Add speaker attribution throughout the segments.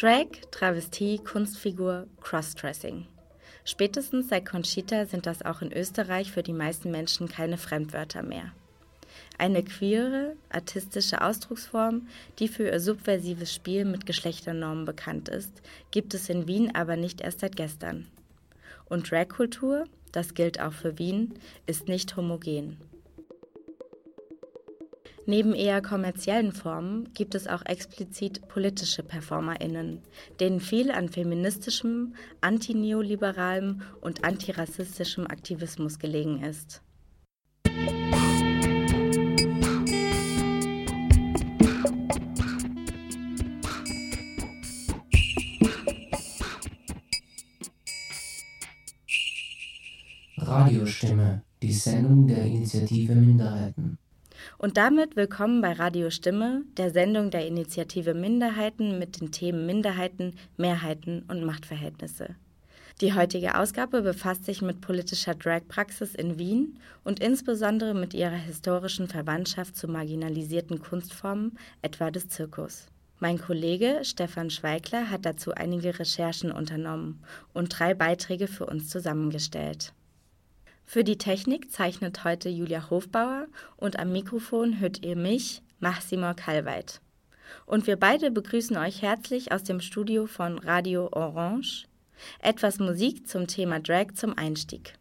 Speaker 1: Drag, Travestie, Kunstfigur, Crossdressing. Spätestens seit Conchita sind das auch in Österreich für die meisten Menschen keine Fremdwörter mehr. Eine queere, artistische Ausdrucksform, die für ihr subversives Spiel mit Geschlechternormen bekannt ist, gibt es in Wien aber nicht erst seit gestern. Und Dragkultur, das gilt auch für Wien, ist nicht homogen. Neben eher kommerziellen Formen gibt es auch explizit politische PerformerInnen, denen viel an feministischem, antineoliberalem und antirassistischem Aktivismus gelegen ist.
Speaker 2: Radiostimme, die Sendung der Initiative Minderheiten.
Speaker 1: Und damit willkommen bei Radio Stimme, der Sendung der Initiative Minderheiten mit den Themen Minderheiten, Mehrheiten und Machtverhältnisse. Die heutige Ausgabe befasst sich mit politischer Drag-Praxis in Wien und insbesondere mit ihrer historischen Verwandtschaft zu marginalisierten Kunstformen, etwa des Zirkus. Mein Kollege Stefan Schweigler hat dazu einige Recherchen unternommen und drei Beiträge für uns zusammengestellt. Für die Technik zeichnet heute Julia Hofbauer und am Mikrofon hört ihr mich, Maximor Kalweit. Und wir beide begrüßen euch herzlich aus dem Studio von Radio Orange. Etwas Musik zum Thema Drag zum Einstieg.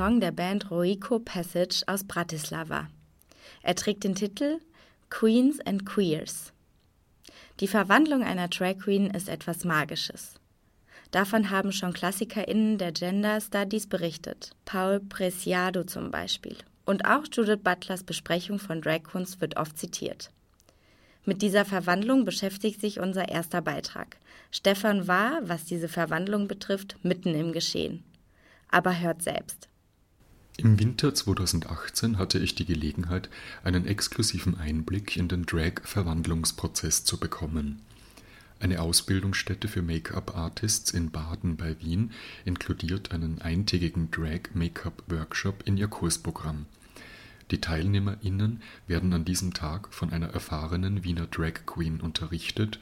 Speaker 1: Song der Band Roico Passage aus Bratislava. Er trägt den Titel Queens and Queers. Die Verwandlung einer Drag Queen ist etwas Magisches. Davon haben schon KlassikerInnen der Gender Studies berichtet. Paul Preciado zum Beispiel. Und auch Judith Butlers Besprechung von Dragkunst wird oft zitiert. Mit dieser Verwandlung beschäftigt sich unser erster Beitrag. Stefan war, was diese Verwandlung betrifft, mitten im Geschehen. Aber hört selbst.
Speaker 3: Im Winter 2018 hatte ich die Gelegenheit, einen exklusiven Einblick in den Drag-Verwandlungsprozess zu bekommen. Eine Ausbildungsstätte für Make-up-Artists in Baden bei Wien inkludiert einen eintägigen Drag-Make-up-Workshop in ihr Kursprogramm. Die TeilnehmerInnen werden an diesem Tag von einer erfahrenen Wiener Drag Queen unterrichtet,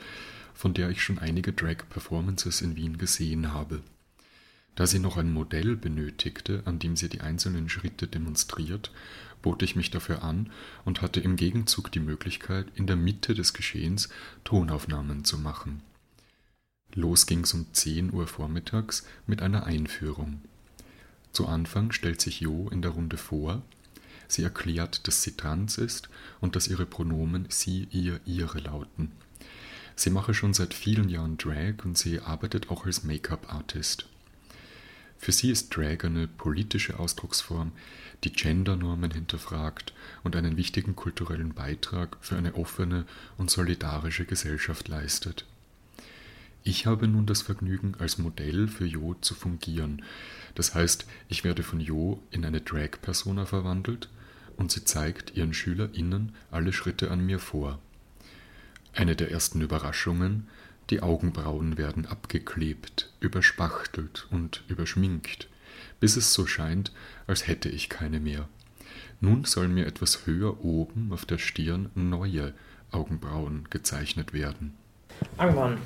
Speaker 3: von der ich schon einige Drag-Performances in Wien gesehen habe. Da sie noch ein Modell benötigte, an dem sie die einzelnen Schritte demonstriert, bot ich mich dafür an und hatte im Gegenzug die Möglichkeit, in der Mitte des Geschehens Tonaufnahmen zu machen. Los ging's um 10 Uhr vormittags mit einer Einführung. Zu Anfang stellt sich Jo in der Runde vor, Sie erklärt, dass sie trans ist und dass ihre Pronomen sie, ihr, ihre lauten. Sie mache schon seit vielen Jahren Drag und sie arbeitet auch als Make-up-Artist. Für sie ist Drag eine politische Ausdrucksform, die Gendernormen hinterfragt und einen wichtigen kulturellen Beitrag für eine offene und solidarische Gesellschaft leistet. Ich habe nun das Vergnügen, als Modell für Jo zu fungieren. Das heißt, ich werde von Jo in eine Drag-Persona verwandelt und sie zeigt ihren SchülerInnen alle Schritte an mir vor. Eine der ersten Überraschungen, die Augenbrauen werden abgeklebt, überspachtelt und überschminkt, bis es so scheint, als hätte ich keine mehr. Nun sollen mir etwas höher oben auf der Stirn neue Augenbrauen gezeichnet werden.
Speaker 4: Augenbrauen.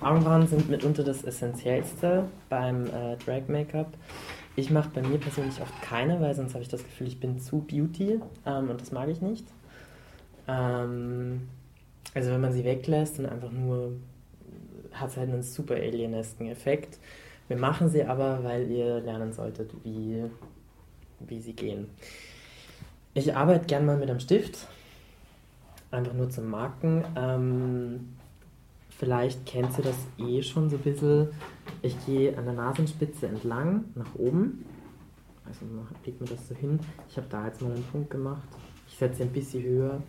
Speaker 4: Augenbrauen sind mitunter das Essentiellste beim äh, Drag-Make-up. Ich mache bei mir persönlich oft keine, weil sonst habe ich das Gefühl, ich bin zu Beauty ähm, und das mag ich nicht. Ähm, also wenn man sie weglässt und einfach nur, hat es halt einen super alienesken Effekt. Wir machen sie aber, weil ihr lernen solltet, wie, wie sie gehen. Ich arbeite gern mal mit einem Stift, einfach nur zum Marken. Ähm, Vielleicht kennt ihr das eh schon so ein bisschen. Ich gehe an der Nasenspitze entlang, nach oben. Also legt mir das so hin. Ich habe da jetzt mal einen Punkt gemacht. Ich setze ein bisschen höher.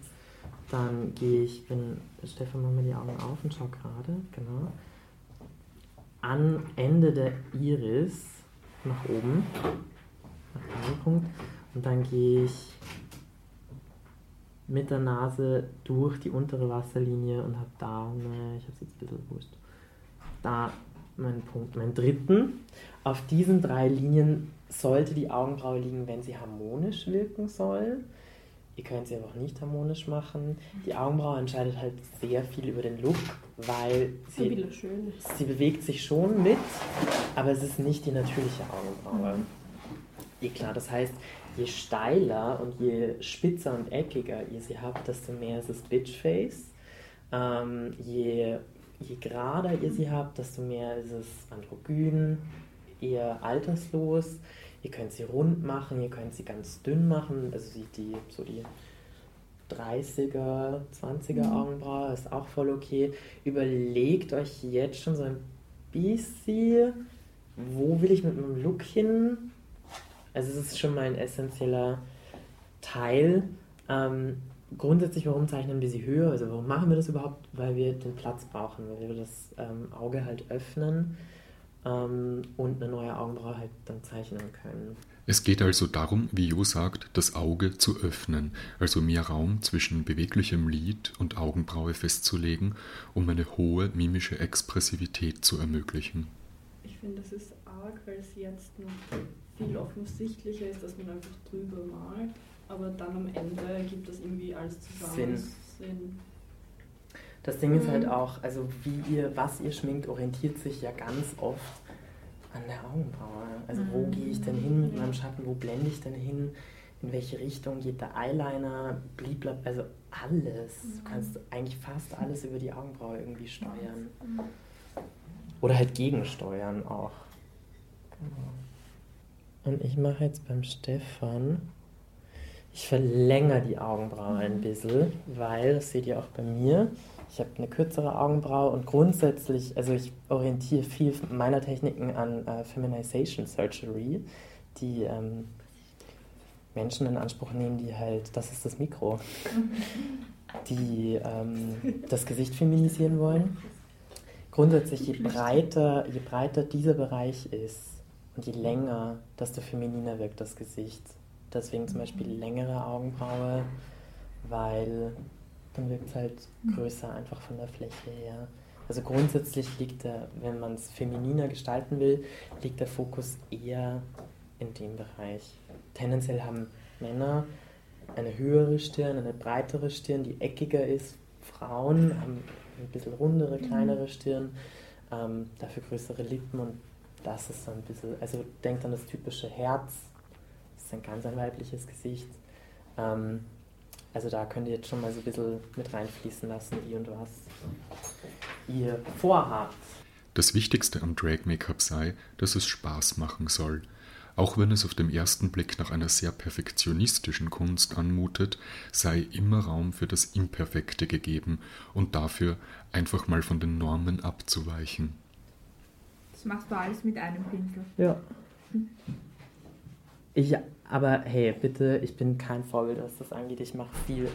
Speaker 4: Dann gehe ich, wenn Stefan mal die Augen auf und schau gerade, genau. An Ende der Iris nach oben, nach einem Punkt. Und dann gehe ich mit der Nase durch die untere Wasserlinie und habe da, ne, ich habe es jetzt ein bisschen gewusst, da meinen Punkt, meinen dritten. Auf diesen drei Linien sollte die Augenbraue liegen, wenn sie harmonisch wirken soll. Ihr könnt sie aber auch nicht harmonisch machen. Die Augenbraue entscheidet halt sehr viel über den Look, weil sie, sie bewegt sich schon mit, aber es ist nicht die natürliche Augenbraue. Mhm. Klar, das heißt, je steiler und je spitzer und eckiger ihr sie habt, desto mehr ist es Bitchface. Ähm, je, je gerader ihr sie habt, desto mehr ist es androgyn, eher alterslos. Ihr könnt sie rund machen, ihr könnt sie ganz dünn machen, also die, die so die 30er, 20er mhm. Augenbraue ist auch voll okay. Überlegt euch jetzt schon so ein bisschen, wo will ich mit meinem Look hin? Also es ist schon mal ein essentieller Teil. Ähm, grundsätzlich, warum zeichnen wir sie höher? Also warum machen wir das überhaupt? Weil wir den Platz brauchen, weil wir das ähm, Auge halt öffnen ähm, und eine neue Augenbraue halt dann zeichnen können.
Speaker 3: Es geht also darum, wie Jo sagt, das Auge zu öffnen, also mehr Raum zwischen beweglichem Lid und Augenbraue festzulegen, um eine hohe mimische Expressivität zu ermöglichen.
Speaker 5: Ich finde, das ist arg, weil es jetzt noch viel offensichtlicher ist, dass man einfach drüber malt, aber dann am Ende gibt das irgendwie alles zusammen Sinn. Sinn.
Speaker 4: Das Ding mhm. ist halt mhm. auch, also wie ihr, was ihr schminkt, orientiert sich ja ganz oft an der Augenbraue. Also mhm. wo gehe ich denn hin mit meinem Schatten, wo blende ich denn hin, in welche Richtung geht der Eyeliner, bliblab, also alles. Mhm. Du kannst eigentlich fast alles über die Augenbraue irgendwie steuern. Mhm. Oder halt gegensteuern auch. Genau. Und ich mache jetzt beim Stefan, ich verlängere die Augenbraue ein mhm. bisschen, weil, das seht ihr auch bei mir, Ich habe eine kürzere Augenbraue und grundsätzlich, also ich orientiere viel meiner Techniken an äh, Feminization Surgery, die ähm, Menschen in Anspruch nehmen, die halt, das ist das Mikro, die ähm, das Gesicht feminisieren wollen. Grundsätzlich, je breiter, je breiter dieser Bereich ist und je länger, desto femininer wirkt das Gesicht. Deswegen zum Beispiel längere Augenbraue, weil dann wirkt es halt größer einfach von der Fläche her. Also grundsätzlich liegt der, wenn man es femininer gestalten will, liegt der Fokus eher in dem Bereich. Tendenziell haben Männer eine höhere Stirn, eine breitere Stirn, die eckiger ist. Frauen haben ein bisschen rundere, kleinere Stirn, ähm, dafür größere Lippen und das ist so ein bisschen, also denkt an das typische Herz, das ist ein ganz ein weibliches Gesicht. Ähm, also da könnt ihr jetzt schon mal so ein bisschen mit reinfließen lassen, wie und was ihr vorhabt.
Speaker 3: Das Wichtigste am Drag Make-up sei, dass es Spaß machen soll. Auch wenn es auf den ersten Blick nach einer sehr perfektionistischen Kunst anmutet, sei immer Raum für das Imperfekte gegeben und dafür einfach mal von den Normen abzuweichen.
Speaker 6: Das machst du alles mit einem Pinsel.
Speaker 4: Ja. Ich, aber hey, bitte, ich bin kein Vorbild, was das angeht. Ich mache viel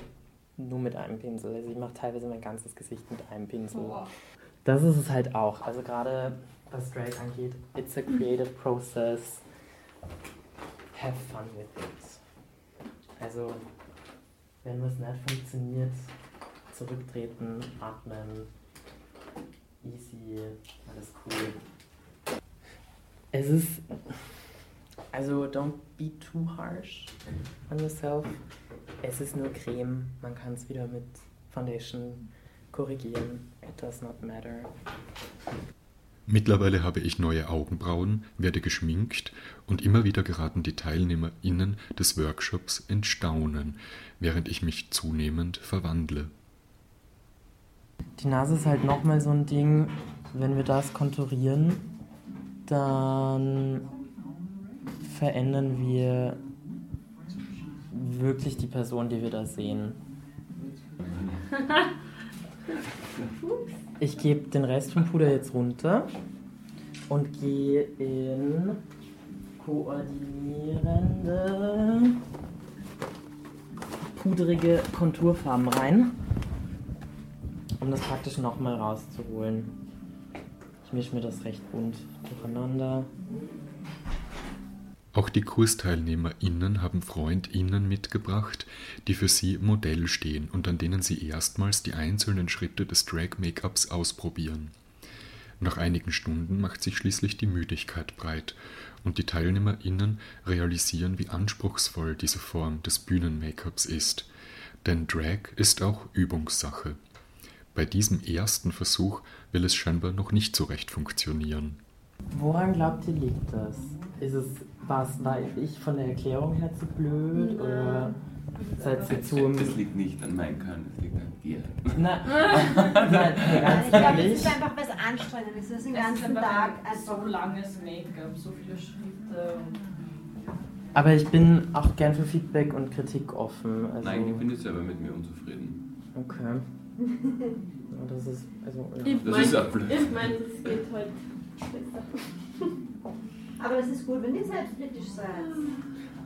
Speaker 4: nur mit einem Pinsel. Also ich mache teilweise mein ganzes Gesicht mit einem Pinsel.
Speaker 6: Boah.
Speaker 4: Das ist es halt auch. Also gerade was Drag angeht, it's a creative process. Have fun with it. Also, wenn was nicht funktioniert, zurücktreten, atmen, easy, alles cool. Es ist, also don't be too harsh on yourself. Es ist nur Creme, man kann es wieder mit Foundation korrigieren. It does not matter.
Speaker 3: Mittlerweile habe ich neue Augenbrauen, werde geschminkt und immer wieder geraten die TeilnehmerInnen des Workshops in Staunen, während ich mich zunehmend verwandle.
Speaker 4: Die Nase ist halt nochmal so ein Ding, wenn wir das konturieren, dann verändern wir wirklich die Person, die wir da sehen. Ich gebe den Rest vom Puder jetzt runter und gehe in koordinierende pudrige Konturfarben rein, um das praktisch nochmal rauszuholen. Ich mische mir das recht bunt durcheinander.
Speaker 3: Auch die KursteilnehmerInnen haben FreundInnen mitgebracht, die für sie Modell stehen und an denen sie erstmals die einzelnen Schritte des Drag-Make-ups ausprobieren. Nach einigen Stunden macht sich schließlich die Müdigkeit breit und die TeilnehmerInnen realisieren, wie anspruchsvoll diese Form des Bühnen-Make-ups ist. Denn Drag ist auch Übungssache. Bei diesem ersten Versuch will es scheinbar noch nicht so recht funktionieren.
Speaker 4: Woran glaubt ihr, liegt das? Ist es, was, war ich von der Erklärung her zu blöd oder seid ihr zu...
Speaker 7: Das liegt nicht an meinem Können, das liegt an dir.
Speaker 4: Nein, nein, ganz
Speaker 8: ich glaube, es ist einfach was Anstrengendes. Es ist den ganzen Tag
Speaker 5: ein
Speaker 8: einfach.
Speaker 5: so langes Make-up, so viele Schritte.
Speaker 4: Aber ich bin auch gern für Feedback und Kritik offen. Also,
Speaker 7: Nein, ich bin jetzt selber mit mir unzufrieden.
Speaker 4: Okay. Das ist, also, ja.
Speaker 5: Ich
Speaker 7: Das
Speaker 5: mein-
Speaker 7: ist auch blöd.
Speaker 5: Ich meine, es geht halt.
Speaker 8: Aber es ist gut, wenn ihr selbstkritisch seid.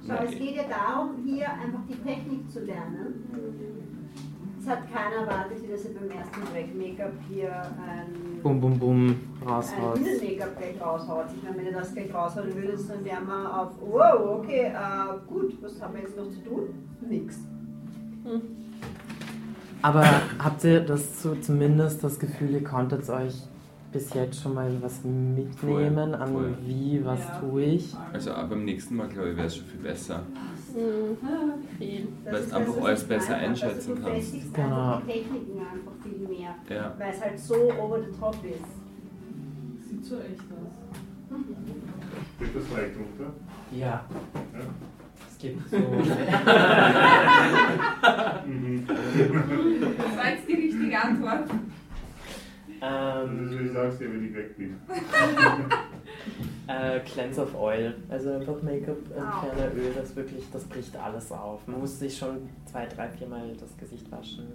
Speaker 8: Schau,
Speaker 7: Nein.
Speaker 8: es geht ja darum, hier einfach die Technik zu lernen. Es hat keiner erwartet, dass ihr beim ersten Drag-Make-up hier ein,
Speaker 4: Bum, bum, bum, raus,
Speaker 8: ein. Bühnen-Make-up gleich raushaut. Ich meine, wenn ihr das gleich raushauen würdet, dann wären wir auf, wow, okay, äh, gut, was haben wir jetzt noch zu tun? Nix.
Speaker 4: Aber habt ihr das so zumindest das Gefühl, ihr konntet euch bis jetzt schon mal was mitnehmen
Speaker 7: Voll,
Speaker 4: an
Speaker 7: voll.
Speaker 4: wie, was
Speaker 5: Ja.
Speaker 4: tue ich?
Speaker 7: Also auch beim nächsten Mal, glaube ich, wäre es schon viel besser.
Speaker 5: Viel.
Speaker 8: Das
Speaker 7: Weil du einfach alles besser einschätzen
Speaker 8: also du
Speaker 7: kannst.
Speaker 8: festigst
Speaker 4: Genau.
Speaker 8: einfach die Techniken einfach viel mehr,
Speaker 7: Ja.
Speaker 8: weil es halt so over the top ist.
Speaker 5: Sieht so echt aus.
Speaker 9: Geht das leicht runter?
Speaker 4: Ja.
Speaker 9: Ja.
Speaker 4: Es gibt so.
Speaker 9: Mhm.
Speaker 6: Das war jetzt die richtige Antwort.
Speaker 9: Also ich
Speaker 4: ähm,
Speaker 9: sag's dir, wenn ich weg bin.
Speaker 4: äh, Cleanse of Oil. Also einfach Make-up, Entferner, Öl, das wirklich, das bricht alles auf. Man muss sich schon zwei, drei, viermal das Gesicht waschen.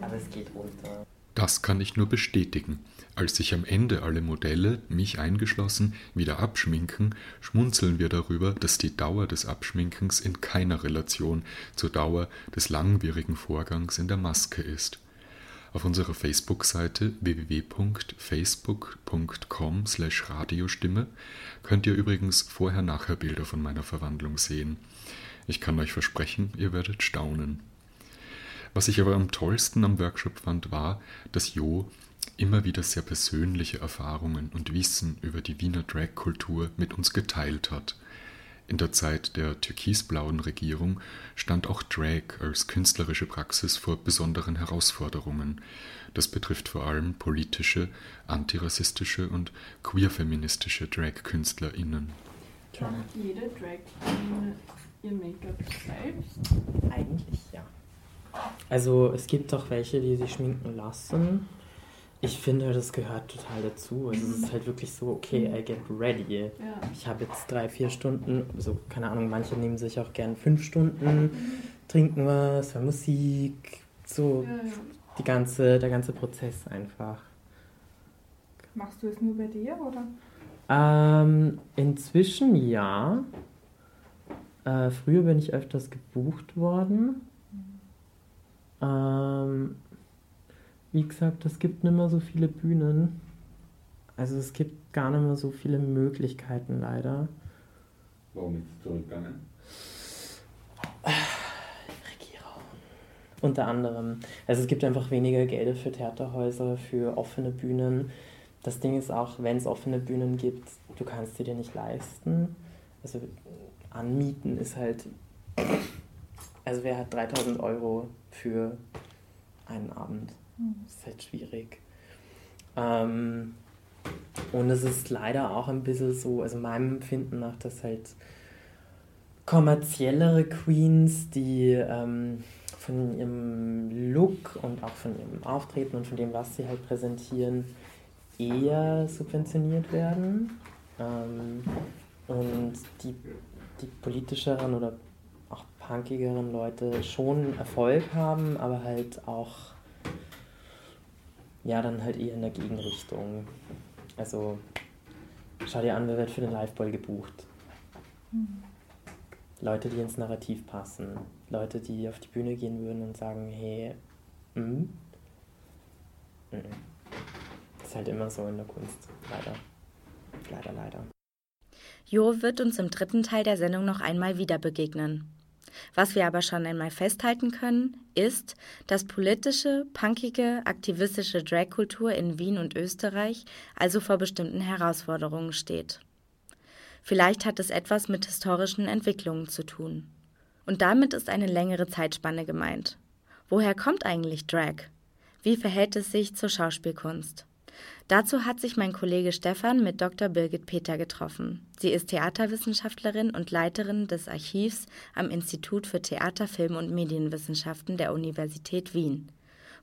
Speaker 4: Aber es geht runter.
Speaker 3: Das kann ich nur bestätigen. Als sich am Ende alle Modelle, mich eingeschlossen, wieder abschminken, schmunzeln wir darüber, dass die Dauer des Abschminkens in keiner Relation zur Dauer des langwierigen Vorgangs in der Maske ist. Auf unserer Facebook-Seite www.facebook.com/radiostimme könnt ihr übrigens Vorher-Nachher-Bilder von meiner Verwandlung sehen. Ich kann euch versprechen, ihr werdet staunen. Was ich aber am tollsten am Workshop fand, war, dass Jo immer wieder sehr persönliche Erfahrungen und Wissen über die Wiener Drag-Kultur mit uns geteilt hat. In der Zeit der türkisblauen Regierung stand auch Drag als künstlerische Praxis vor besonderen Herausforderungen. Das betrifft vor allem politische, antirassistische und queerfeministische Drag-KünstlerInnen.
Speaker 5: Macht jede Drag Queen ihr Make-up selbst?
Speaker 4: Eigentlich ja. Also es gibt auch welche, die sich schminken lassen. Ich finde, das gehört total dazu. Also es ist halt wirklich so, okay, I get ready.
Speaker 5: Ja.
Speaker 4: Ich habe jetzt drei, vier Stunden, also keine Ahnung, manche nehmen sich auch gern fünf Stunden, trinken was, hören Musik, so
Speaker 6: Ja, ja.
Speaker 4: die ganze, der ganze Prozess einfach.
Speaker 6: Machst du es nur bei dir oder?
Speaker 4: Ähm, inzwischen ja. Äh, früher bin ich öfters gebucht worden. Ähm, wie gesagt, es gibt nicht mehr so viele Bühnen. Also es gibt gar nicht mehr so viele Möglichkeiten leider.
Speaker 7: Warum ist es zurückgegangen?
Speaker 4: Regierung. Unter anderem. Also es gibt einfach weniger Gelder für Theaterhäuser, für offene Bühnen. Das Ding ist auch, wenn es offene Bühnen gibt, du kannst sie dir nicht leisten. Also anmieten ist halt. Also wer hat 3000 Euro für einen Abend? Das ist halt schwierig. Ähm, und es ist leider auch ein bisschen so, also meinem Empfinden nach, dass halt kommerziellere Queens, die ähm, von ihrem Look und auch von ihrem Auftreten und von dem, was sie halt präsentieren, eher subventioniert werden. Ähm, und die, die politischeren oder auch punkigeren Leute schon Erfolg haben, aber halt auch ja, dann halt eher in der Gegenrichtung. Also schau dir an, wer wird für den Liveball gebucht. Leute, die ins Narrativ passen. Leute, die auf die Bühne gehen würden und sagen, hey, hm? Mhm. Ist halt immer so in der Kunst. Leider. Leider, leider.
Speaker 1: Jo wird uns im dritten Teil der Sendung noch einmal wieder begegnen. Was wir aber schon einmal festhalten können, ist, dass politische, punkige, aktivistische Dragkultur in Wien und Österreich also vor bestimmten Herausforderungen steht. Vielleicht hat es etwas mit historischen Entwicklungen zu tun. Und damit ist eine längere Zeitspanne gemeint. Woher kommt eigentlich Drag? Wie verhält es sich zur Schauspielkunst? Dazu hat sich mein Kollege Stefan mit Dr. Birgit Peter getroffen. Sie ist Theaterwissenschaftlerin und Leiterin des Archivs am Institut für Theater, Film und Medienwissenschaften der Universität Wien,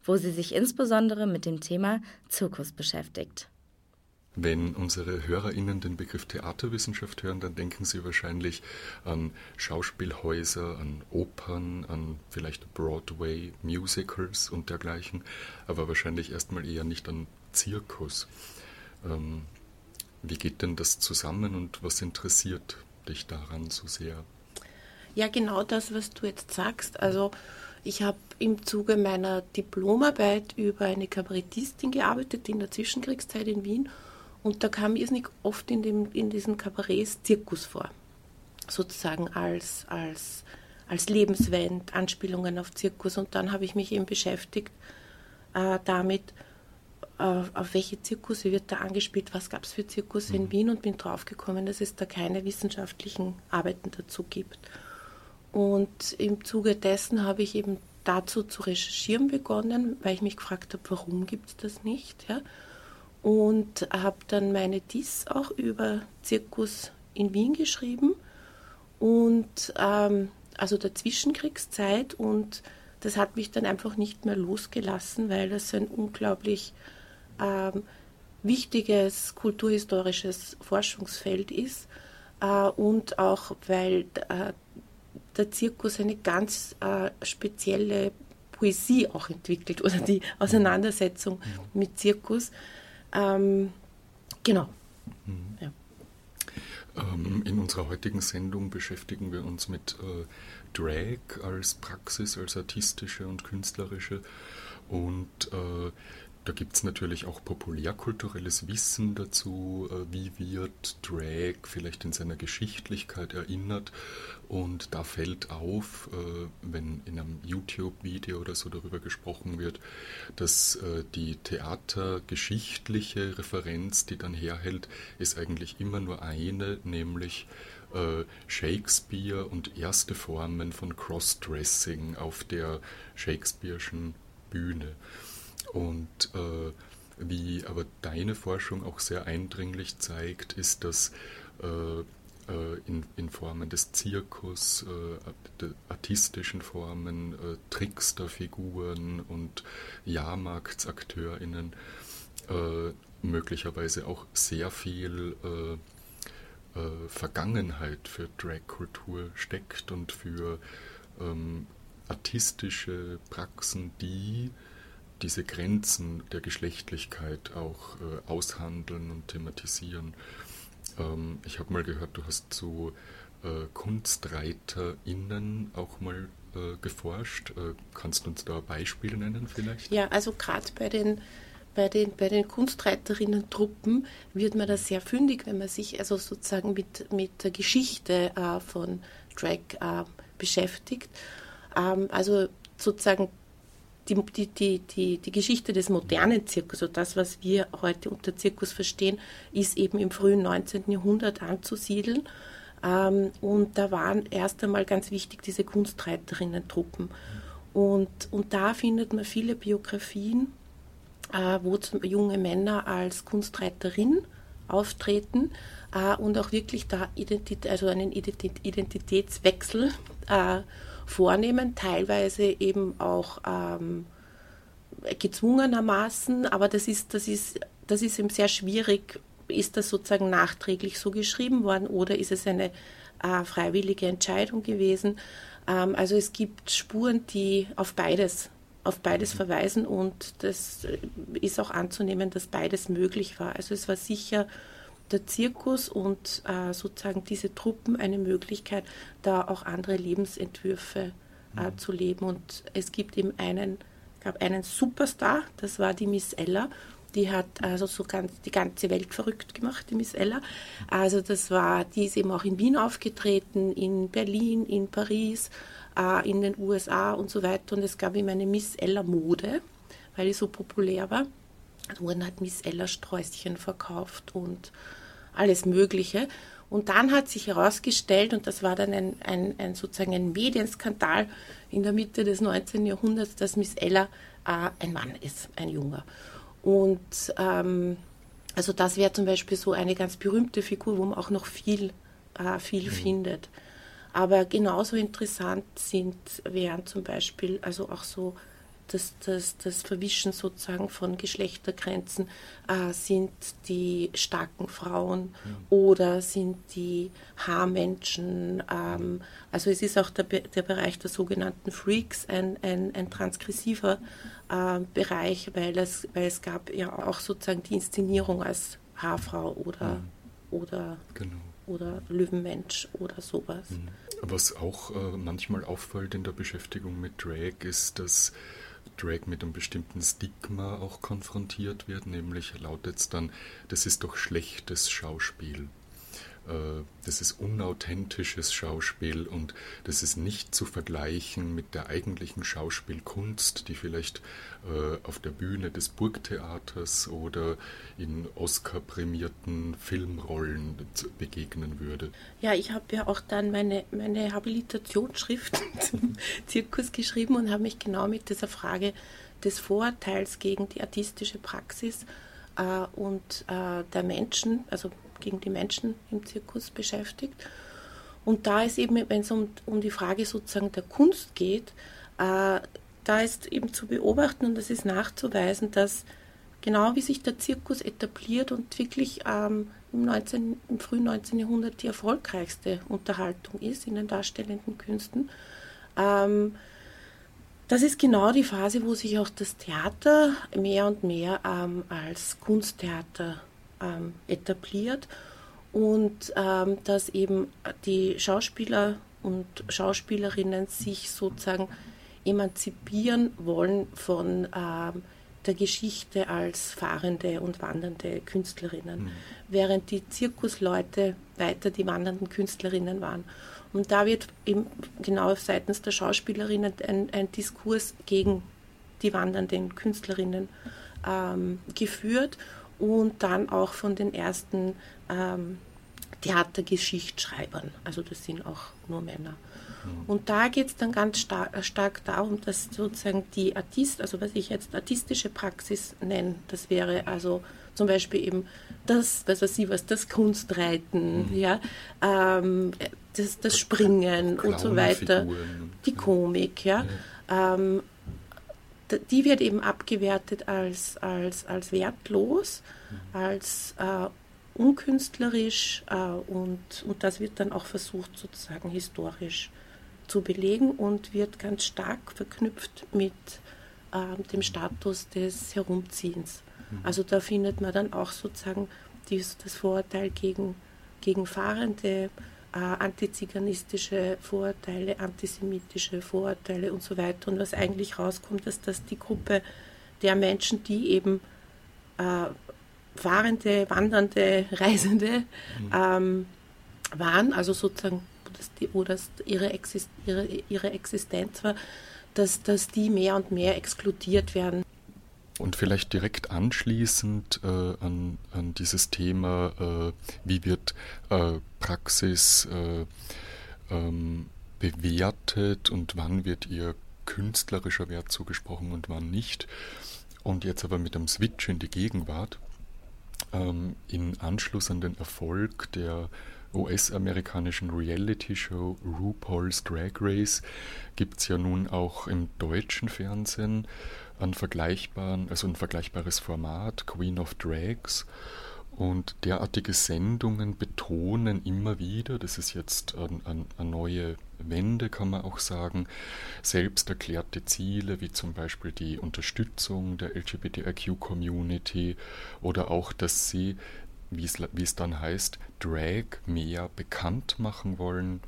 Speaker 1: wo sie sich insbesondere mit dem Thema Zirkus beschäftigt.
Speaker 3: Wenn unsere HörerInnen den Begriff Theaterwissenschaft hören, dann denken sie wahrscheinlich an Schauspielhäuser, an Opern, an vielleicht Broadway, Musicals und dergleichen, aber wahrscheinlich erstmal eher nicht an Zirkus. Ähm, wie geht denn das zusammen und was interessiert dich daran so sehr?
Speaker 10: Ja, genau das, was du jetzt sagst. Also ich habe im Zuge meiner Diplomarbeit über eine Kabarettistin gearbeitet in der Zwischenkriegszeit in Wien und da kam irrsinnig oft in, dem, in diesen Kabarets Zirkus vor. Sozusagen als, als, als Lebenswend, Anspielungen auf Zirkus. Und dann habe ich mich eben beschäftigt äh, damit, äh, auf welche Zirkusse wird da angespielt, was gab es für Zirkusse in Wien und bin draufgekommen, dass es da keine wissenschaftlichen Arbeiten dazu gibt. Und im Zuge dessen habe ich eben dazu zu recherchieren begonnen, weil ich mich gefragt habe, warum gibt es das nicht. Ja? Und habe dann meine Diss auch über Zirkus in Wien geschrieben und ähm, also der Zwischenkriegszeit und das hat mich dann einfach nicht mehr losgelassen, weil das ein unglaublich ähm, wichtiges kulturhistorisches Forschungsfeld ist äh, und auch weil äh, der Zirkus eine ganz äh, spezielle Poesie auch entwickelt oder die Auseinandersetzung mit Zirkus. Ähm, genau.
Speaker 3: Mhm. Ja. Ähm, in unserer heutigen Sendung beschäftigen wir uns mit äh, Drag als Praxis, als artistische und künstlerische. Und äh, da gibt es natürlich auch populärkulturelles Wissen dazu, äh, wie wird Drag vielleicht in seiner Geschichtlichkeit erinnert. Und da fällt auf, äh, wenn in einem YouTube-Video oder so darüber gesprochen wird, dass äh, die theatergeschichtliche Referenz, die dann herhält, ist eigentlich immer nur eine, nämlich Shakespeare und erste Formen von Crossdressing auf der Shakespeare'schen Bühne. Und äh, wie aber deine Forschung auch sehr eindringlich zeigt, ist, dass äh, äh in, in, Formen des Zirkus, äh, artistischen Formen, äh, Tricksterfiguren und Jahrmarktsakteurinnen äh, möglicherweise auch sehr viel äh, Vergangenheit für Drag-Kultur steckt und für ähm, artistische Praxen, die diese Grenzen der Geschlechtlichkeit auch äh, aushandeln und thematisieren. Ähm, ich habe mal gehört, du hast zu äh, KunstreiterInnen auch mal äh, geforscht. Äh, kannst du uns da Beispiele nennen vielleicht?
Speaker 10: Ja, also gerade bei den bei den, bei den Kunstreiterinnen-Truppen wird man da sehr fündig, wenn man sich also sozusagen mit, mit der Geschichte äh, von Drag äh, beschäftigt. Ähm, also sozusagen die, die, die, die, Geschichte des modernen Zirkus, also das, was wir heute unter Zirkus verstehen, ist eben im frühen 19. Jahrhundert anzusiedeln. Ähm, und da waren erst einmal ganz wichtig diese Kunstreiterinnen-Truppen. Und, und da findet man viele Biografien, äh, wo junge Männer als Kunstreiterin auftreten äh, und auch wirklich da Identität, also einen Identitätswechsel äh, vornehmen, teilweise eben auch ähm, gezwungenermaßen, aber das ist, das, ist, das ist eben sehr schwierig. Ist das sozusagen nachträglich so geschrieben worden oder ist es eine äh, freiwillige Entscheidung gewesen? Ähm, also es gibt Spuren, die auf beides, auf beides verweisen und das ist auch anzunehmen, dass beides möglich war. Also es war sicher der Zirkus und äh, sozusagen diese Truppen eine Möglichkeit, da auch andere Lebensentwürfe äh, mhm. zu leben. Und es gibt eben einen, gab einen Superstar, das war die Miss Ella. Die hat also so ganz die ganze Welt verrückt gemacht, die Miss Ella. Also das war, die ist eben auch in Wien aufgetreten, in Berlin, in Paris, äh, in den USA und so weiter. Und es gab eben eine Miss Ella Mode, weil die so populär war. Da wurden halt Miss Ella Sträußchen verkauft und alles Mögliche. Und dann hat sich herausgestellt, und das war dann ein, ein, ein sozusagen ein Medienskandal in der Mitte des 19. Jahrhunderts, dass Miss Ella äh, ein Mann ist, ein Junger. Und ähm, also das wäre zum Beispiel so eine ganz berühmte Figur, wo man auch noch viel, äh, viel mhm. findet. Aber genauso interessant sind, wären zum Beispiel also auch so das, das, das Verwischen sozusagen von Geschlechtergrenzen, äh, sind die starken Frauen mhm. oder sind die Haarmenschen. Ähm, also es ist auch der, der Bereich der sogenannten Freaks ein, ein, ein transgressiver äh, Bereich, weil es, weil es gab ja auch sozusagen die Inszenierung als Haarfrau oder, mhm. oder, genau. oder Löwenmensch oder sowas. Mhm.
Speaker 3: Was auch äh, manchmal auffällt in der Beschäftigung mit Drag ist, dass Drag mit einem bestimmten Stigma auch konfrontiert wird, nämlich lautet es dann, das ist doch schlechtes Schauspiel. Äh, das ist unauthentisches Schauspiel und das ist nicht zu vergleichen mit der eigentlichen Schauspielkunst, die vielleicht äh, auf der Bühne des Burgtheaters oder in Oscar-prämierten Filmrollen begegnen würde.
Speaker 10: Ja, ich habe ja auch dann meine, meine Habilitationsschrift zum Zirkus geschrieben und habe mich genau mit dieser Frage des Vorurteils gegen die artistische Praxis äh, und der Menschen, also gegen die Menschen im Zirkus beschäftigt. Und da ist eben, wenn es um, um die Frage sozusagen der Kunst geht, äh, da ist eben zu beobachten und das ist nachzuweisen, dass genau wie sich der Zirkus etabliert und wirklich ähm, im, 19, im frühen 19. Jahrhundert die erfolgreichste Unterhaltung ist in den darstellenden Künsten, ähm, das ist genau die Phase, wo sich auch das Theater mehr und mehr ähm, als Kunsttheater ähm, etabliert und ähm, dass eben die Schauspieler und Schauspielerinnen sich sozusagen emanzipieren wollen von ähm, der Geschichte als fahrende und wandernde Künstlerinnen, mhm. während die Zirkusleute weiter die wandernden Künstlerinnen waren. Und da wird eben genau seitens der Schauspielerinnen ein, ein Diskurs gegen die wandernden Künstlerinnen ähm, geführt und dann auch von den ersten ähm, Theatergeschichtsschreibern. Also das sind auch nur Männer. Mhm. Und da geht es dann ganz star stark darum, dass sozusagen die Artist, also was ich jetzt artistische Praxis nenne, das wäre also zum Beispiel eben das, was weiß ich was, das Kunstreiten, mhm. ja, ähm, das, das Springen und so weiter, die Komik, ja. ja. Ähm, die wird eben abgewertet als, als, als wertlos, als äh, unkünstlerisch äh, und, und das wird dann auch versucht sozusagen historisch zu belegen und wird ganz stark verknüpft mit äh, dem Status des Herumziehens. Mhm. Also da findet man dann auch sozusagen dies, das Vorurteil gegen, gegen Fahrende, antiziganistische Vorurteile, antisemitische Vorurteile und so weiter. Und was eigentlich rauskommt, ist, dass die Gruppe der Menschen, die eben äh, fahrende, wandernde, Reisende mhm. ähm, waren, also sozusagen, wo das ihre, Exist ihre, ihre Existenz war, dass, dass die mehr und mehr exkludiert werden.
Speaker 3: Und vielleicht direkt anschließend äh, an, an, dieses Thema, äh, wie wird äh, Praxis äh, ähm, bewertet und wann wird ihr künstlerischer Wert zugesprochen und wann nicht. Und jetzt aber mit dem Switch in die Gegenwart, ähm, in Anschluss an den Erfolg der US-amerikanischen Reality-Show RuPaul's Drag Race gibt es ja nun auch im deutschen Fernsehen ein, vergleichbaren, also ein vergleichbares Format, Queen of Drags. Und derartige Sendungen betonen immer wieder, das ist jetzt eine neue Wende, kann man auch sagen, selbst erklärte Ziele, wie zum Beispiel die Unterstützung der LGBTIQ-Community oder auch, dass sie, wie es, wie es dann heißt, Drag mehr bekannt machen wollen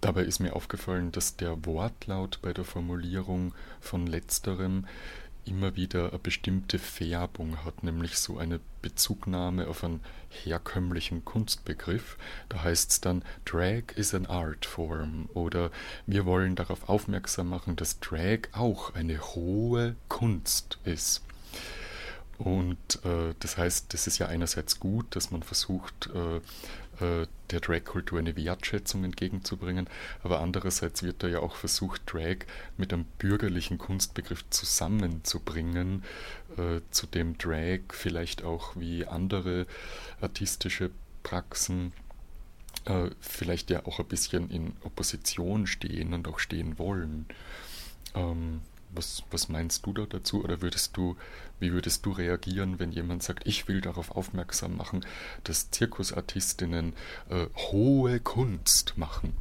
Speaker 3: Dabei ist mir aufgefallen, dass der Wortlaut bei der Formulierung von letzterem immer wieder eine bestimmte Färbung hat, nämlich so eine Bezugnahme auf einen herkömmlichen Kunstbegriff. Da heißt es dann, Drag is an art form oder wir wollen darauf aufmerksam machen, dass Drag auch eine hohe Kunst ist. Und äh, das heißt, das ist ja einerseits gut, dass man versucht, äh, äh, der Drag-Kultur eine Wertschätzung entgegenzubringen, aber andererseits wird da ja auch versucht, Drag mit einem bürgerlichen Kunstbegriff zusammenzubringen, äh, zu dem Drag vielleicht auch wie andere artistische Praxen äh, vielleicht ja auch ein bisschen in Opposition stehen und auch stehen wollen. Ähm, was, was meinst du da dazu? Oder würdest du, wie würdest du reagieren, wenn jemand sagt, ich will darauf aufmerksam machen, dass Zirkusartistinnen äh, hohe Kunst machen?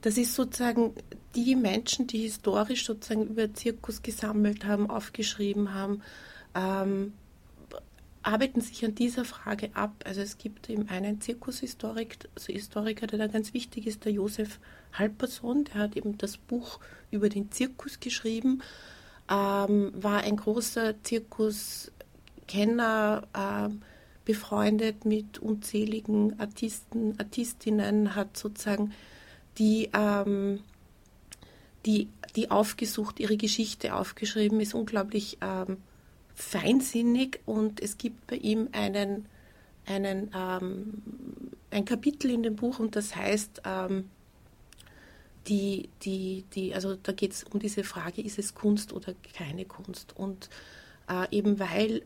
Speaker 10: Das ist sozusagen die Menschen, die historisch sozusagen über Zirkus gesammelt haben, aufgeschrieben haben, ähm, arbeiten sich an dieser Frage ab. Also es gibt eben einen Zirkushistoriker, Historiker, der da ganz wichtig ist, der Josef Halperson, der hat eben das Buch über den Zirkus geschrieben, ähm, war ein großer Zirkuskenner, äh, befreundet mit unzähligen Artisten, Artistinnen, hat sozusagen die, ähm, die, die aufgesucht, ihre Geschichte aufgeschrieben, ist unglaublich ähm, feinsinnig und es gibt bei ihm einen, einen, ähm, ein Kapitel in dem Buch und das heißt, ähm, die, die, die, also da geht es um diese Frage, ist es Kunst oder keine Kunst? Und äh, eben weil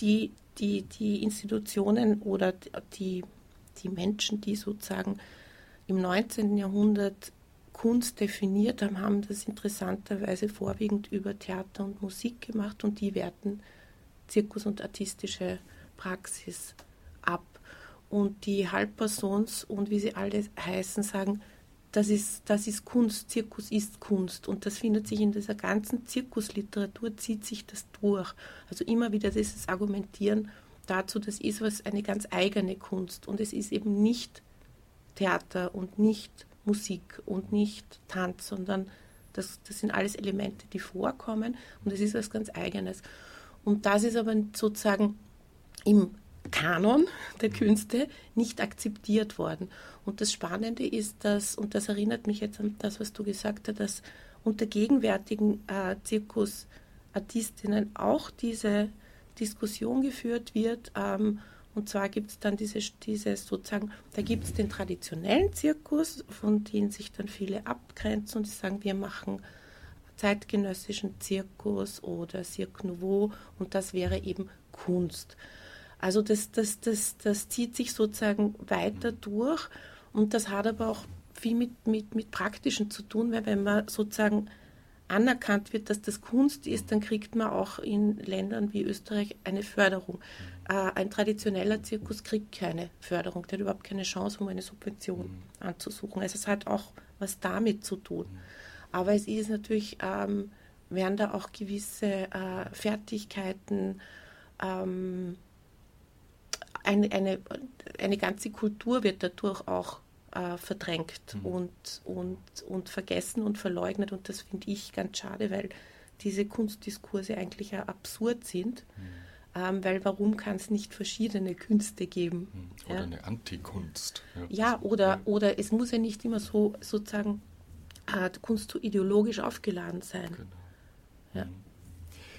Speaker 10: die, die, die Institutionen oder die, die Menschen, die sozusagen im 19. Jahrhundert Kunst definiert haben, haben das interessanterweise vorwiegend über Theater und Musik gemacht und die werten Zirkus und artistische Praxis ab. Und die Halbpersons und wie sie alle heißen, sagen, das ist, das ist Kunst, Zirkus ist Kunst und das findet sich in dieser ganzen Zirkusliteratur, zieht sich das durch. Also immer wieder dieses Argumentieren dazu, das ist was eine ganz eigene Kunst und es ist eben nicht Theater und nicht Musik und nicht Tanz, sondern das, das sind alles Elemente, die vorkommen und es ist was ganz Eigenes. Und das ist aber sozusagen im Kanon der Künste nicht akzeptiert worden. Und das Spannende ist, dass, und das erinnert mich jetzt an das, was du gesagt hast, dass unter gegenwärtigen äh, Zirkusartistinnen auch diese Diskussion geführt wird. Ähm, und zwar gibt es dann diese, diese sozusagen, da gibt es den traditionellen Zirkus, von dem sich dann viele abgrenzen und sagen, wir machen zeitgenössischen Zirkus oder Cirque Nouveau und das wäre eben Kunst. Also das, das, das, das zieht sich sozusagen weiter durch und das hat aber auch viel mit, mit, mit Praktischen zu tun, weil wenn man sozusagen anerkannt wird, dass das Kunst ist, dann kriegt man auch in Ländern wie Österreich eine Förderung. Äh, ein traditioneller Zirkus kriegt keine Förderung, der hat überhaupt keine Chance, um eine Subvention mhm. anzusuchen. Also es hat auch was damit zu tun. Mhm. Aber es ist natürlich, ähm, werden da auch gewisse äh, Fertigkeiten, ähm, eine, eine, eine ganze Kultur wird dadurch auch äh, verdrängt mhm. und, und, und vergessen und verleugnet. Und das finde ich ganz schade, weil diese Kunstdiskurse eigentlich ja absurd sind. Mhm. Ähm, weil warum kann es nicht verschiedene Künste geben?
Speaker 3: Mhm. Oder ja? eine Antikunst.
Speaker 10: Ja, ja oder, ja. oder es muss ja nicht immer so sozusagen äh, Kunst so ideologisch aufgeladen sein. Genau.
Speaker 3: Ja. Mhm.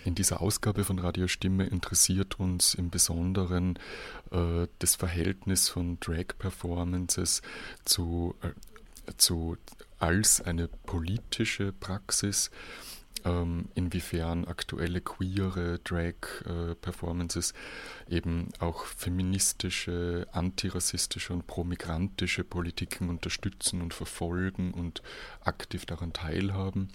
Speaker 3: In dieser Ausgabe von Radio Stimme interessiert uns im Besonderen äh, das Verhältnis von Drag-Performances zu, äh, zu als eine politische Praxis ähm, inwiefern aktuelle queere Drag-Performances äh, eben auch feministische, antirassistische und promigrantische Politiken unterstützen und verfolgen und aktiv daran teilhaben.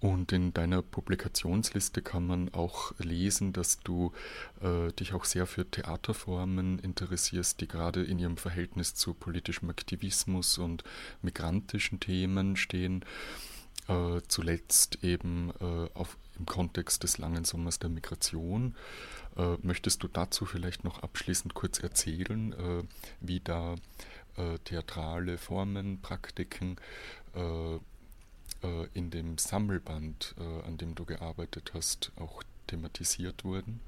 Speaker 3: Und in deiner Publikationsliste kann man auch lesen, dass du äh, dich auch sehr für Theaterformen interessierst, die gerade in ihrem Verhältnis zu politischem Aktivismus und migrantischen Themen stehen. Äh, zuletzt eben äh, auf, im Kontext des langen Sommers der Migration. Äh, möchtest du dazu vielleicht noch abschließend kurz erzählen, äh, wie da äh, theatrale Formen, Praktiken äh, in dem Sammelband, äh, an dem du gearbeitet hast, auch thematisiert wurden?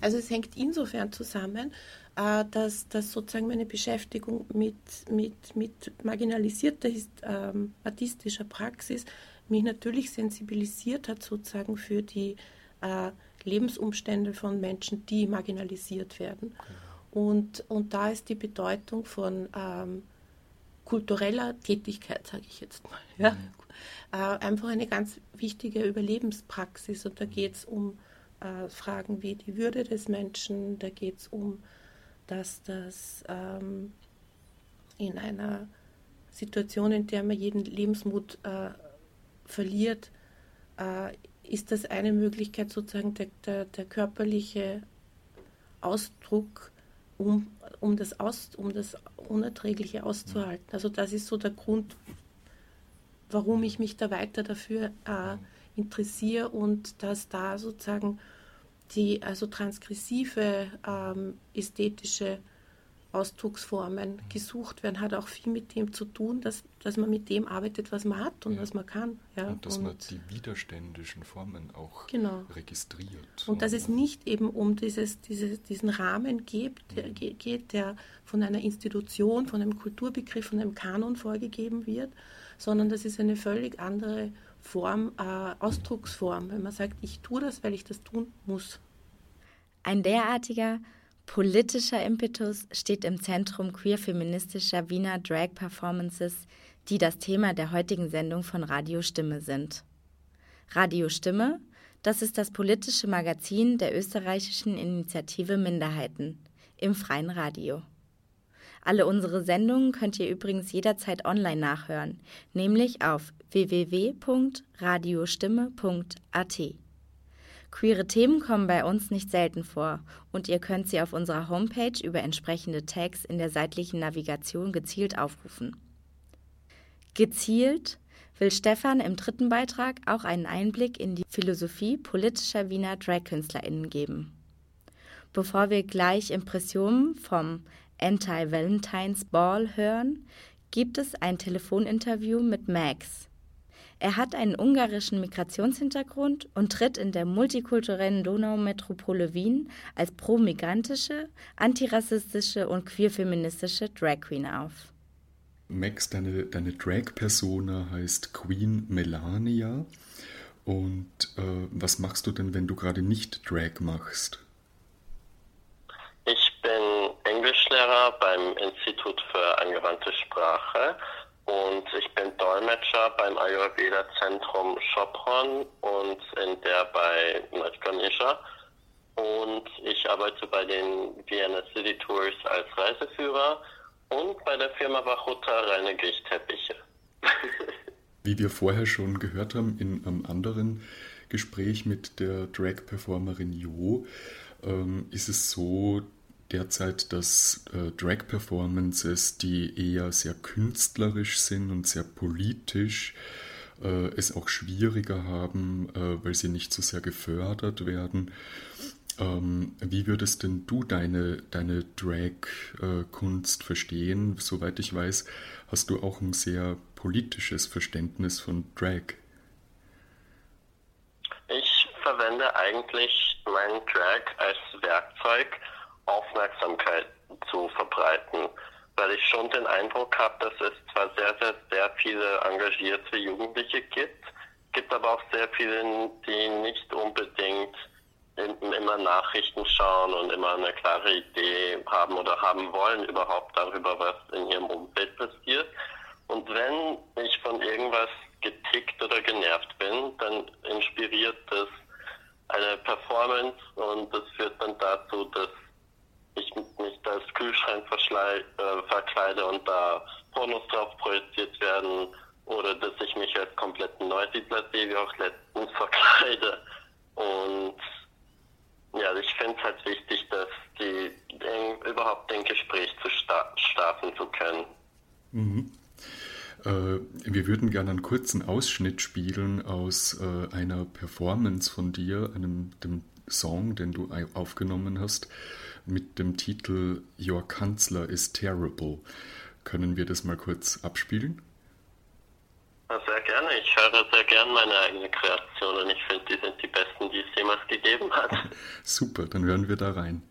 Speaker 10: Also es hängt insofern zusammen, äh, dass, dass sozusagen meine Beschäftigung mit, mit, mit marginalisierter ähm, artistischer Praxis mich natürlich sensibilisiert hat sozusagen für die äh, Lebensumstände von Menschen, die marginalisiert werden. Genau. Und, und da ist die Bedeutung von ähm, kultureller Tätigkeit, sage ich jetzt mal, ja, mhm äh, einfach eine ganz wichtige Überlebenspraxis. Und da geht es um äh, Fragen wie die Würde des Menschen, da geht es um, dass das ähm, in einer Situation, in der man jeden Lebensmut äh, verliert, äh, ist das eine Möglichkeit, sozusagen der, der, der körperliche Ausdruck, um, um, das Aus, um das Unerträgliche auszuhalten. Also das ist so der Grund, warum ich mich da weiter dafür äh, interessiere und dass da sozusagen die also transgressive ähm, ästhetische Ausdrucksformen gesucht werden, hat auch viel mit dem zu tun, dass, dass man mit dem arbeitet, was man hat und ja. was man kann.
Speaker 3: Ja. Und dass und man die widerständischen Formen auch
Speaker 10: genau.
Speaker 3: registriert.
Speaker 10: Und dass es nicht eben um dieses, dieses, diesen Rahmen geht der, mhm. geht, der von einer Institution, von einem Kulturbegriff, von einem Kanon vorgegeben wird, sondern das ist eine völlig andere Form, äh, Ausdrucksform, wenn man sagt, ich tue das, weil ich das tun muss.
Speaker 1: Ein derartiger politischer Impetus steht im Zentrum queer-feministischer Wiener Drag-Performances, die das Thema der heutigen Sendung von Radio Stimme sind. Radio Stimme, das ist das politische Magazin der österreichischen Initiative Minderheiten im freien Radio. Alle unsere Sendungen könnt ihr übrigens jederzeit online nachhören, nämlich auf www.radiostimme.at. Queere Themen kommen bei uns nicht selten vor und ihr könnt sie auf unserer Homepage über entsprechende Tags in der seitlichen Navigation gezielt aufrufen. Gezielt will Stefan im dritten Beitrag auch einen Einblick in die Philosophie politischer Wiener Drag-KünstlerInnen geben. Bevor wir gleich Impressionen vom Anti-Valentine's Ball hören, gibt es ein Telefoninterview mit Max. Er hat einen ungarischen Migrationshintergrund und tritt in der multikulturellen Donaumetropole Wien als pro-migrantische, antirassistische und queer-feministische Drag Queen auf.
Speaker 3: Max, deine, deine Drag-Persona heißt Queen Melania. Und äh, was machst du denn, wenn du gerade nicht Drag machst?
Speaker 11: Ich bin Englischlehrer beim Institut für angewandte Sprache und ich bin Dolmetscher beim Ayurveda-Zentrum Sopron und in der bei Madhganesha. Und ich arbeite bei den Vienna City Tours als Reiseführer und bei der Firma Bachutta reinige ich Teppiche.
Speaker 3: Wie wir vorher schon gehört haben in einem anderen Gespräch mit der Drag-Performerin Jo, ähm, ist es so derzeit, dass äh, Drag-Performances, die eher sehr künstlerisch sind und sehr politisch, äh, es auch schwieriger haben, äh, weil sie nicht so sehr gefördert werden. Ähm, wie würdest denn du deine, deine Drag-Kunst verstehen? Soweit ich weiß, hast du auch ein sehr politisches Verständnis von Drag.
Speaker 11: Ich verwende eigentlich meinen Drag als Werkzeug, Aufmerksamkeit zu verbreiten, weil ich schon den Eindruck habe, dass es zwar sehr, sehr, sehr viele engagierte Jugendliche gibt, gibt aber auch sehr viele, die nicht unbedingt immer Nachrichten schauen und immer eine klare Idee haben oder haben wollen überhaupt darüber, was in ihrem Umfeld passiert. Und wenn ich von irgendwas getickt oder genervt bin, dann inspiriert das eine Performance und das führt dann dazu, dass ich mich als Kühlschrank äh, verkleide und da Pornos drauf projiziert werden oder dass ich mich als kompletten Neusiedler sehe, wie auch letztens verkleide. Und ja, ich finde es halt wichtig, dass die den, überhaupt den Gespräch zu sta starten zu können.
Speaker 3: Mhm. Äh, wir würden gerne einen kurzen Ausschnitt spielen aus äh, einer Performance von dir, einem dem Song, den du aufgenommen hast, mit dem Titel Your Kanzler is Terrible. Können wir das mal kurz abspielen?
Speaker 11: Sehr gerne. Ich höre sehr gerne meine eigene Kreation und ich finde, die sind die besten, die es jemals gegeben hat.
Speaker 3: Super, dann hören wir da rein.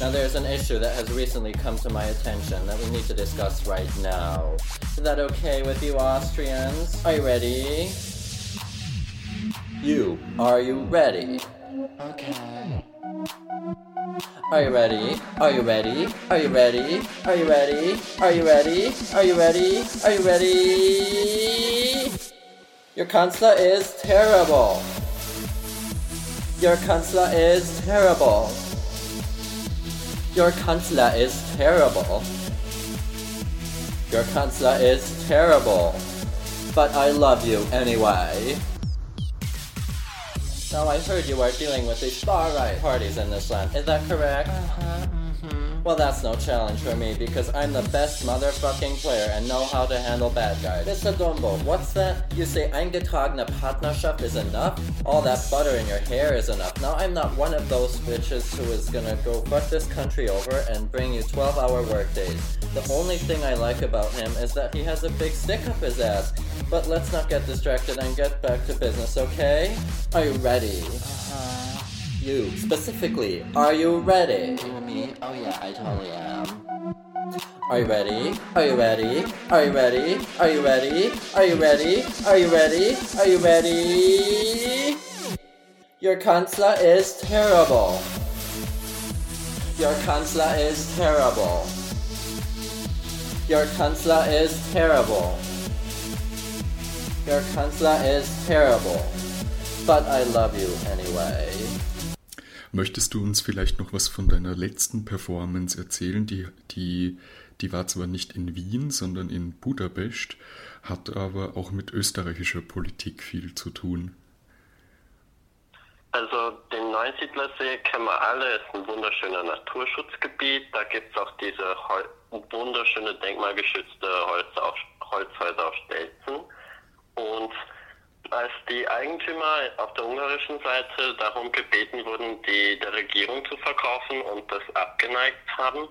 Speaker 12: Now there's an issue that has recently come to my attention that we need to discuss right now. Is that okay with you Austrians? Are you ready? You, are you ready? Are you ready? Are you ready? Are you ready? Are you ready? Are you ready? Are you ready? Are you ready? Your Kanzler is terrible. Your Kanzler is terrible. Your Kanzler is terrible. Your Kanzler is terrible. But I love you anyway. Now I heard you are dealing with these far-right parties in this land. Is that correct? Uh-huh. Well, that's no challenge for me because I'm the best motherfucking player and know how to handle bad guys. Mr. Dumbo, what's that? You say eingetragene Partnerschaft is enough? All that butter in your hair is enough. Now I'm not one of those bitches who is gonna go fuck this country over and bring you 12-hour workdays. The only thing I like about him is that he has a big stick up his ass. But let's not get distracted and get back to business, okay? Are you ready? Uh-huh. You, specifically, are you ready?
Speaker 2: You me? Oh yeah, I totally am.
Speaker 12: Are you ready? Are you ready? Are you ready? Are you ready? Are you ready? Are you ready? Are you ready? Your Kanzler is terrible. Your Kanzler is terrible. Your Kanzler is terrible. Your Kanzler is terrible. But I love you anyway.
Speaker 3: Möchtest du uns vielleicht noch was von deiner letzten Performance erzählen? Die, die, die war zwar nicht in Wien, sondern in Budapest, hat aber auch mit österreichischer Politik viel zu tun.
Speaker 11: Also den Neusiedlersee kennen wir alle, ist ein wunderschöner Naturschutzgebiet. Da gibt es auch diese wunderschöne denkmalgeschützte Holzauf Holzhäuser auf Stelzen. Und als die Eigentümer auf der ungarischen Seite darum gebeten wurden, die der Regierung zu verkaufen und das abgeneigt haben,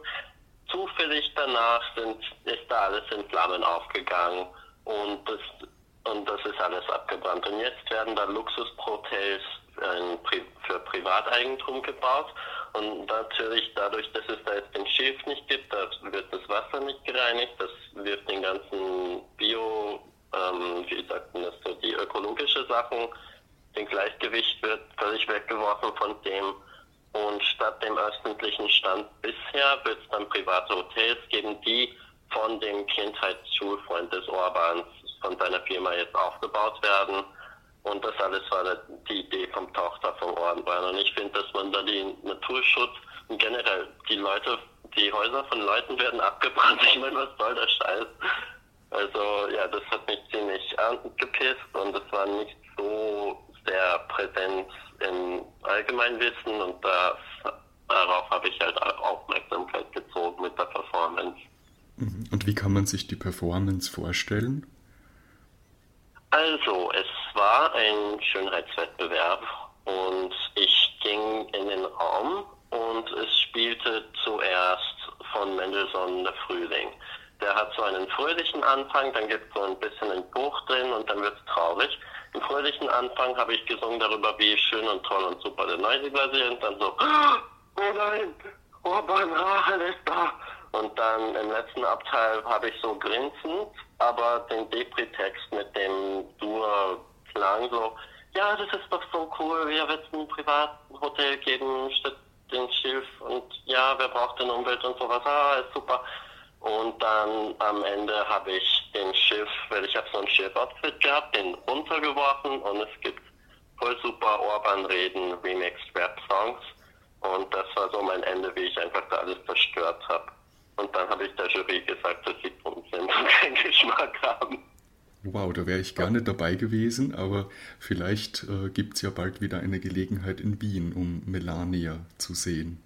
Speaker 11: zufällig danach sind, ist da alles in Flammen aufgegangen und das, und das ist alles abgebrannt. Und jetzt werden da Luxushotels für Privateigentum gebaut und natürlich dadurch, dass es da jetzt den Schilf nicht gibt, da wird das Wasser nicht gereinigt, das wirft den ganzen Bio, ähm, wie sagt man das so, die ökologische Sachen, den Gleichgewicht wird völlig weggeworfen von dem und statt dem öffentlichen Stand bisher wird es dann private Hotels geben, die von dem Kindheitsschulfreund des Orbans von seiner Firma jetzt aufgebaut werden. Und das alles war die Idee vom Tochter vom Orban. Und ich finde, dass man da den Naturschutz und generell die Leute, die Häuser von Leuten werden abgebrannt. Ich meine, was soll der Scheiß? Also ja, das hat mich ziemlich angepisst und es war nicht so sehr präsent im Allgemeinwissen und das, darauf habe ich halt Aufmerksamkeit gezogen mit der Performance.
Speaker 3: Mhm. Und wie kann man sich die Performance vorstellen?
Speaker 11: Also, es war ein Schönheitswettbewerb und ich ging in den Raum und es spielte zuerst von Mendelssohn der Frühling. Der hat so einen fröhlichen Anfang, dann gibt es so ein bisschen einen Bruch drin und dann wird es traurig. Im fröhlichen Anfang habe ich gesungen darüber, wie schön und toll und super der Neusiedler sind. Dann so, oh nein, Orban Rachel ist da. Und dann im letzten Abteil habe ich so grinsend, aber den Depri-Text mit dem Dur-Klang so, ja, das ist doch so cool, wir wird ein Privathotel geben statt den Schiff und ja, wer braucht denn Umwelt und sowas, ah, ist super. Und dann am Ende habe ich den Schiff, weil ich habe so ein Schiff-Outfit gehabt, den runtergeworfen und es gibt voll super Orban-Reden, Remixed Rap-Songs. Und das war so mein Ende, wie ich einfach da alles zerstört habe. Und dann habe ich der Jury gesagt, dass sie dumm sind und keinen Geschmack haben.
Speaker 3: Wow, da wäre ich gerne dabei gewesen, aber vielleicht äh, gibt es ja bald wieder eine Gelegenheit in Wien, um Melania zu sehen.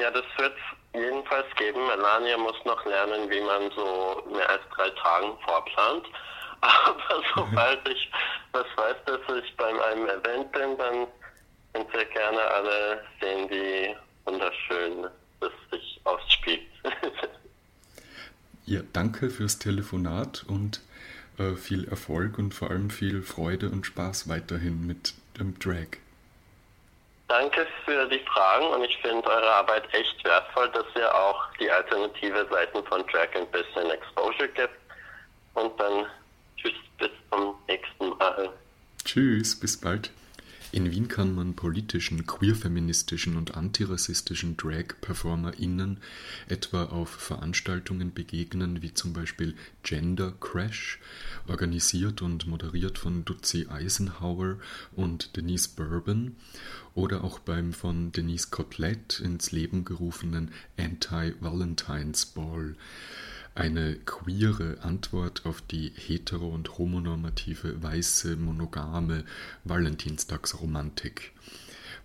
Speaker 11: Ja, das wird jedenfalls geben. Melania muss noch lernen, wie man so mehr als drei Tagen vorplant. Aber sobald ich das weiß, dass ich bei einem Event bin, dann sind sehr gerne alle sehen, wie wunderschön das sich ausspielt.
Speaker 3: ja, danke fürs Telefonat und äh, viel Erfolg und vor allem viel Freude und Spaß weiterhin mit dem Drag.
Speaker 11: Danke für die Fragen und ich finde eure Arbeit echt wertvoll, dass ihr auch die alternative Seiten von Drag ein bisschen Exposure gibt. Und dann tschüss, bis zum nächsten Mal.
Speaker 3: Tschüss, bis bald. In Wien kann man politischen, queerfeministischen und antirassistischen Drag-PerformerInnen etwa auf Veranstaltungen begegnen, wie zum Beispiel Gender Crash, organisiert und moderiert von Dutzi Eisenhower und Denise Bourbon, oder auch beim von Denise Cotlett ins Leben gerufenen Anti-Valentine's Ball eine queere Antwort auf die hetero- und homonormative, weiße, monogame Valentinstagsromantik.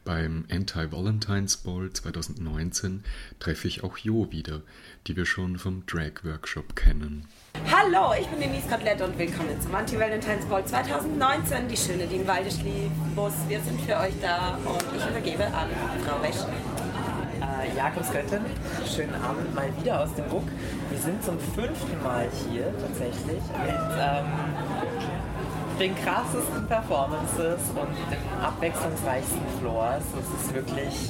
Speaker 3: Beim Anti-Valentine's Ball 2019 treffe ich auch Jo wieder, die wir schon vom Drag-Workshop kennen.
Speaker 13: Hallo, ich bin Denise Kotelett und willkommen zum Anti-Valentine's Ball 2019. Die Schöne, die schlief. Bus, wir sind für euch da und ich übergebe an Frau Wesch.
Speaker 4: Äh, ja, grüß Göttin. Schönen Abend mal wieder aus dem Ruck. Wir sind zum fünften Mal hier tatsächlich mit ähm, den krassesten Performances und den abwechslungsreichsten Floors. Es ist wirklich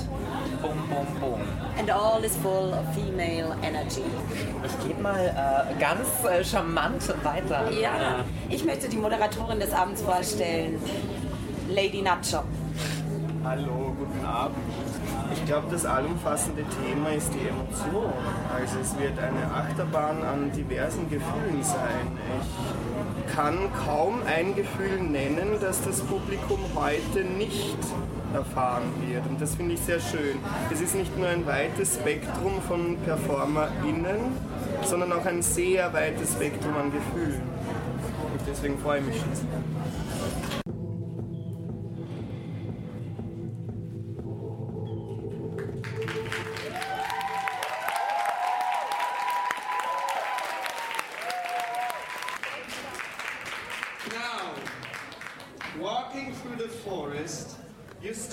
Speaker 4: bum, bum, bum.
Speaker 13: And all is full of female energy.
Speaker 4: Ich gebe mal äh, ganz äh, charmant weiter.
Speaker 13: Ja, ich möchte die Moderatorin des Abends vorstellen, Lady Nacho.
Speaker 14: Hallo, guten Abend. Ich glaube, das allumfassende Thema ist die Emotion. Also es wird eine Achterbahn an diversen Gefühlen sein. Ich kann kaum ein Gefühl nennen, das das Publikum heute nicht erfahren wird. Und das finde ich sehr schön. Es ist nicht nur ein weites Spektrum von PerformerInnen, sondern auch ein sehr weites Spektrum an Gefühlen. Und deswegen freue ich mich schon sehr.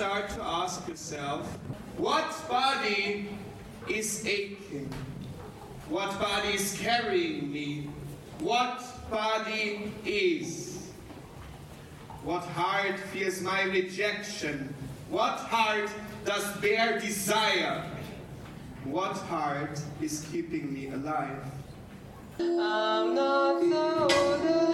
Speaker 15: Start to ask yourself, what body is aching? What body is carrying me? What body is? What heart fears my rejection? What heart does bear desire? What heart is keeping me alive?
Speaker 16: I'm not so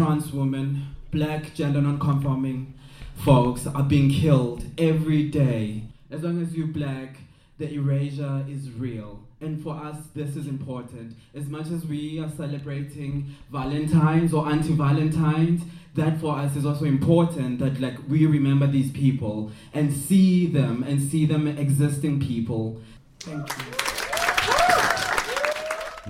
Speaker 17: trans women, black gender non-conforming folks are being killed every day. As long as you're black, the erasure is real. And for us, this is important. As much as we are celebrating Valentine's or anti-Valentine's, that for us is also important that like we remember these people and see them and see them existing people. Thank you.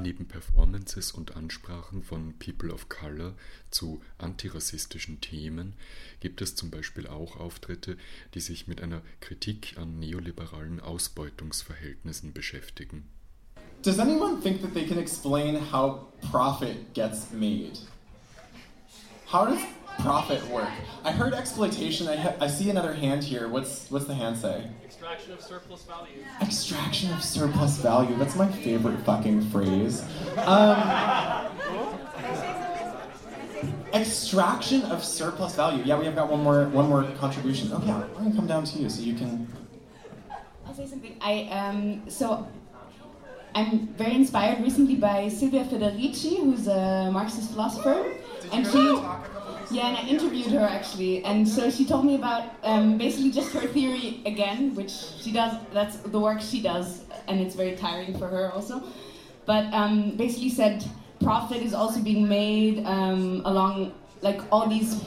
Speaker 3: Neben Performances und Ansprachen von People of Color zu antirassistischen Themen gibt es zum Beispiel auch Auftritte, die sich mit einer Kritik an neoliberalen Ausbeutungsverhältnissen beschäftigen.
Speaker 18: Does anyone think that they can explain how profit gets made? How does profit work? I heard exploitation. I, ha- I see another hand here. What's what's the hand say?
Speaker 19: Extraction of surplus value.
Speaker 18: Extraction of surplus value. That's my favorite fucking phrase. Um, extraction of surplus value. Yeah, we have got one more one more contribution. Okay, I'm gonna come down to you so you can.
Speaker 20: I'll say something. I um, so I'm very inspired recently by Silvia Federici, who's a Marxist philosopher, and she. Yeah, and I interviewed her actually, and so she told me about um, basically just her theory again, which she does. That's the work she does, and it's very tiring for her also. But um, basically said profit is also being made um, along like all these.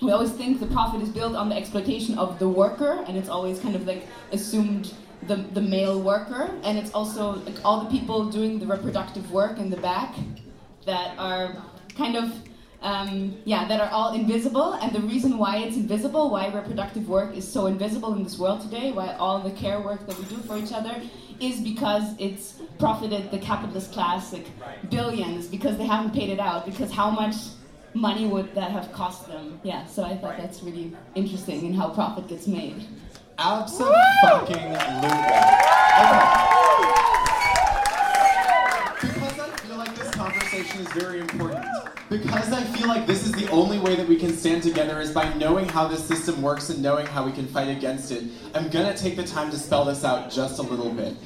Speaker 20: We always think the profit is built on the exploitation of the worker, and it's always kind of like assumed the, the male worker, and it's also like all the people doing the reproductive work in the back that are kind of um, yeah that are all invisible. And the reason why it's invisible, why reproductive work is so invisible in this world today, why all the care work that we do for each other, is because it's profited the capitalist class like billions because they haven't paid it out. Because how much money would that have cost them? Yeah, so I thought that's really interesting in how profit gets made.
Speaker 18: Absolutely. Because I feel like this conversation is very important. Because I feel like this is the only way that we can stand together is by knowing how this system works and knowing how we can fight against it. I'm gonna take the time to spell this out just a little bit.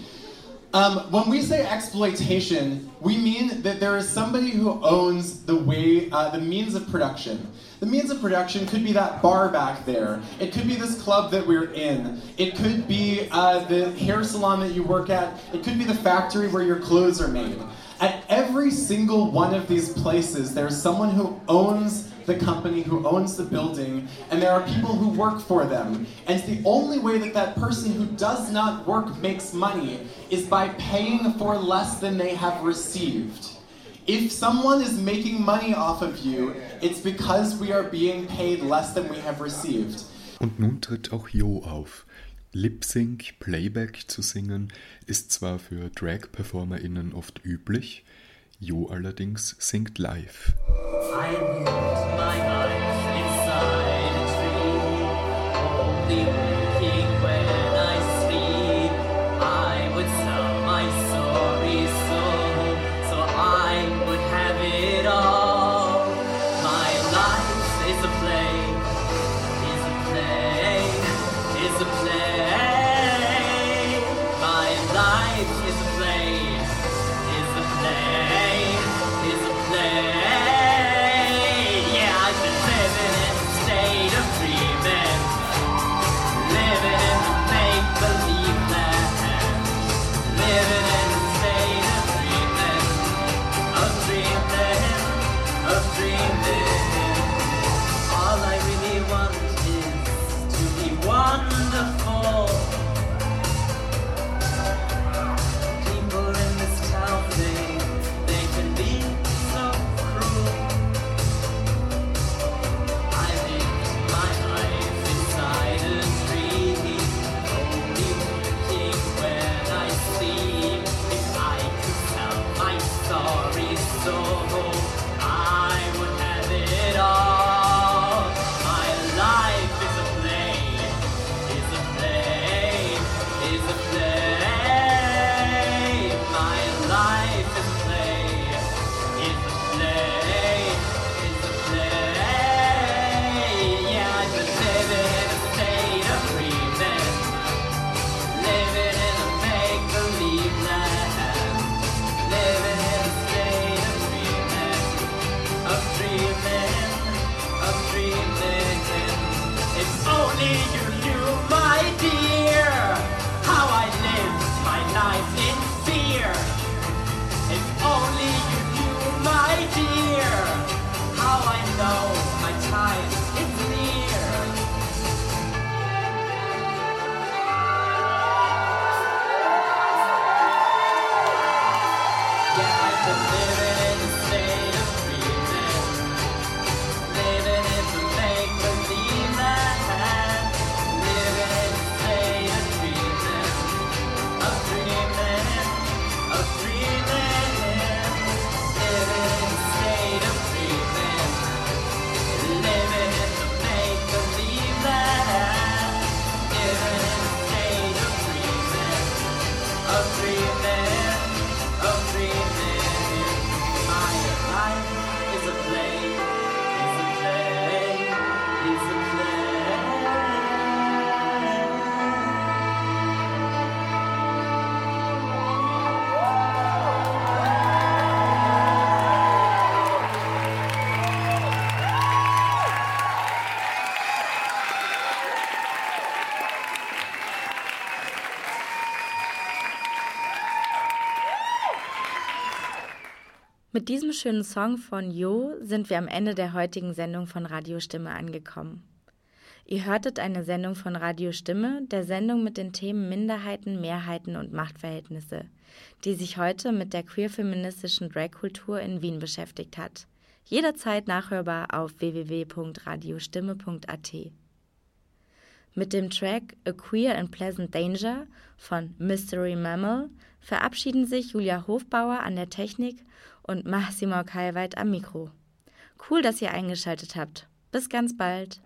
Speaker 18: Um, when we say exploitation, we mean that there is somebody who owns the way, uh, the means of production. The means of production could be that bar back there. It could be this club that we're in. It could be uh, the hair salon that you work at. It could be the factory where your clothes are made. Every single one of these places, there's someone who owns the company, who owns the building, and there are people who work for them. And the only way that that person who does not work makes money is by paying for less than they have received. If someone is making money off of you, it's because we are being paid less than we have received.
Speaker 3: Und nun tritt auch Jo auf. Lip-Sync, Playback zu singen, ist zwar für Drag-PerformerInnen oft üblich, Jo allerdings singt live.
Speaker 16: I
Speaker 1: mit diesem schönen Song von Jo sind wir am Ende der heutigen Sendung von Radiostimme angekommen. Ihr hörtet eine Sendung von Radio Stimme, der Sendung mit den Themen Minderheiten, Mehrheiten und Machtverhältnisse, die sich heute mit der queer-feministischen Drag-Kultur in Wien beschäftigt hat. Jederzeit nachhörbar auf www.radiostimme.at. Mit dem Track A Queer and Pleasant Danger von Mystery Mammal verabschieden sich Julia Hofbauer an der Technik und Massimo Kalweit am Mikro. Cool, dass ihr eingeschaltet habt. Bis ganz bald.